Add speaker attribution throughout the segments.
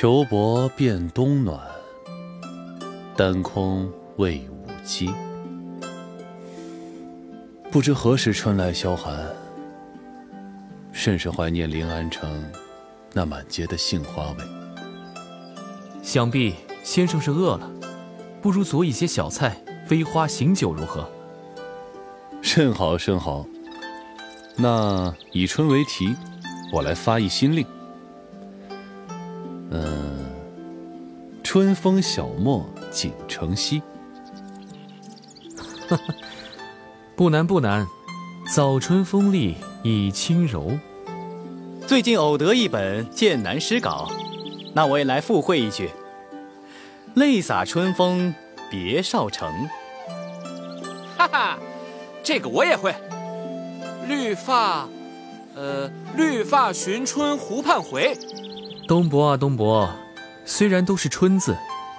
Speaker 1: 裘薄变冬暖，丹空未午鸡。不知何时春来萧寒，甚是怀念临安城那满街的杏花味。
Speaker 2: 想必先生是饿了，不如佐一些小菜，飞花醒酒如何？
Speaker 1: 甚好甚好。那以春为题，我来发一新令。嗯，春风小陌锦城西。
Speaker 2: 不难不难，早春风力已轻柔。
Speaker 3: 最近偶得一本剑南诗稿，那我也来附会一句：泪洒春风别少城。
Speaker 4: 哈哈，这个我也会。绿发，呃，绿发寻春湖畔回。
Speaker 2: 东伯啊东伯，虽然都是春字，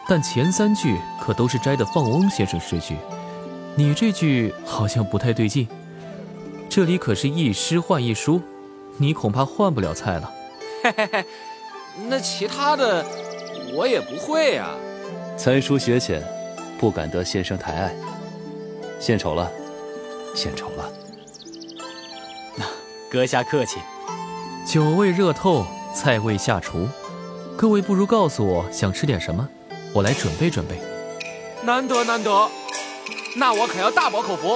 Speaker 2: 但前三句可都是摘的放翁先生诗句。你这句好像不太对劲，这里可是一诗换一书，你恐怕换不了菜了。
Speaker 4: 嘿嘿嘿，那其他的我也不会啊。
Speaker 1: 才疏学浅，不敢得先生抬爱。献丑了，献丑了。
Speaker 3: 那 阁下客气。
Speaker 2: 酒未热透，菜未下厨，各位不如告诉我想吃点什么，我来准备准备。
Speaker 4: 难得难得。那我可要大饱口福。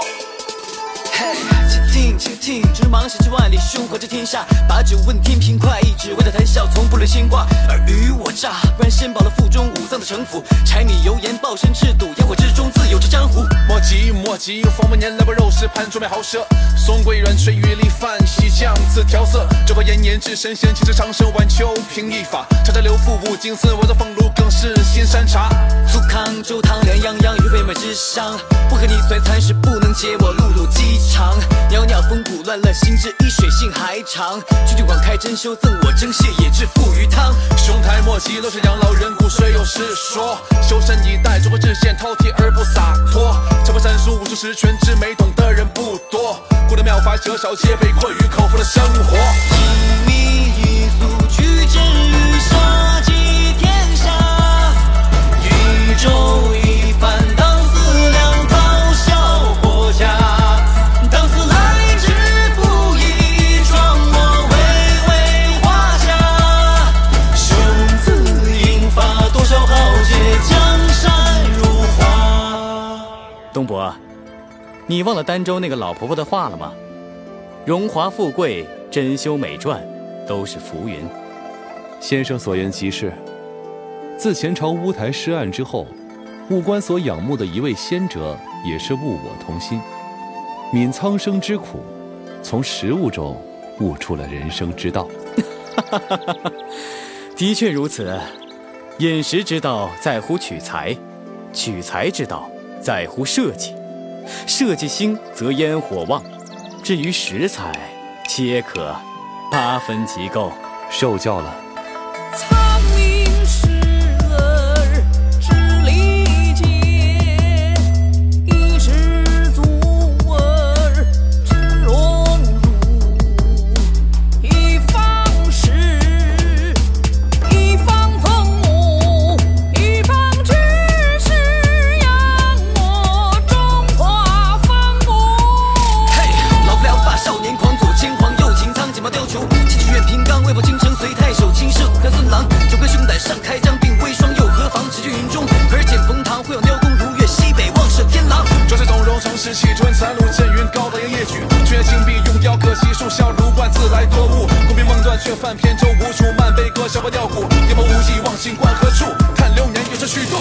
Speaker 5: 嘿，且听且听，只忙十几万里，胸怀这天下，把酒问天平快意，只为了谈笑，从不论牵挂。尔虞我诈，不然先饱了腹中五脏的城府。柴米油盐，抱身赤肚，烟火之中自有这江湖。
Speaker 6: 莫急莫急，方不年来把肉食盘桌面豪奢。松桂软水玉粒饭细酱次调色。这块炎炎至神仙，气质长生晚秋平一法。茶茶留腹五经丝，我的俸禄更是新山茶。
Speaker 5: 粗糠粥汤两样样，与肥美之香。不和你算餐时，不能解我碌碌饥长。袅袅风骨乱了心智，一水性还长。君君广开珍馐，赠我蒸蟹野汁鲱鱼汤。
Speaker 6: 雄台莫急，楼上养老人骨谁有实说？修身以待，中国之线饕餮而不洒脱。长波闪烁，武术十全之美，懂的人不多。古的妙法舍少，皆被困于口腹的生活。
Speaker 3: 东伯，你忘了儋州那个老婆婆的话了吗？荣华富贵、珍馐美馔，都是浮云。
Speaker 1: 先生所言极是。自前朝乌台诗案之后，务官所仰慕的一位仙哲，也是物我同心，泯苍生之苦，从食物中悟出了人生之道。
Speaker 3: 的确如此，饮食之道在乎取材，取材之道在乎设计，设计兴则烟火旺。至于食材，皆可八分即够。
Speaker 1: 受教了。
Speaker 7: 苍士
Speaker 6: 从容，乘势气吞残路，阵云高，大扬夜曲，绝金碧用雕，可惜树小如万，自来多物。功名梦断，却泛扁舟无处，漫悲歌，小波调鼓，眼眸无际，望星观何处？叹流年，又是虚度。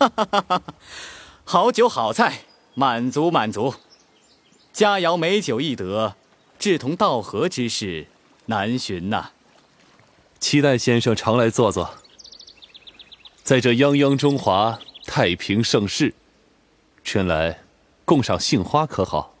Speaker 5: 哈哈哈！哈
Speaker 3: 好酒好菜，满足满足。佳肴美酒易得，志同道合之事难寻呐。
Speaker 1: 期待先生常来坐坐。在这泱泱中华，太平盛世，春来共赏杏花可好？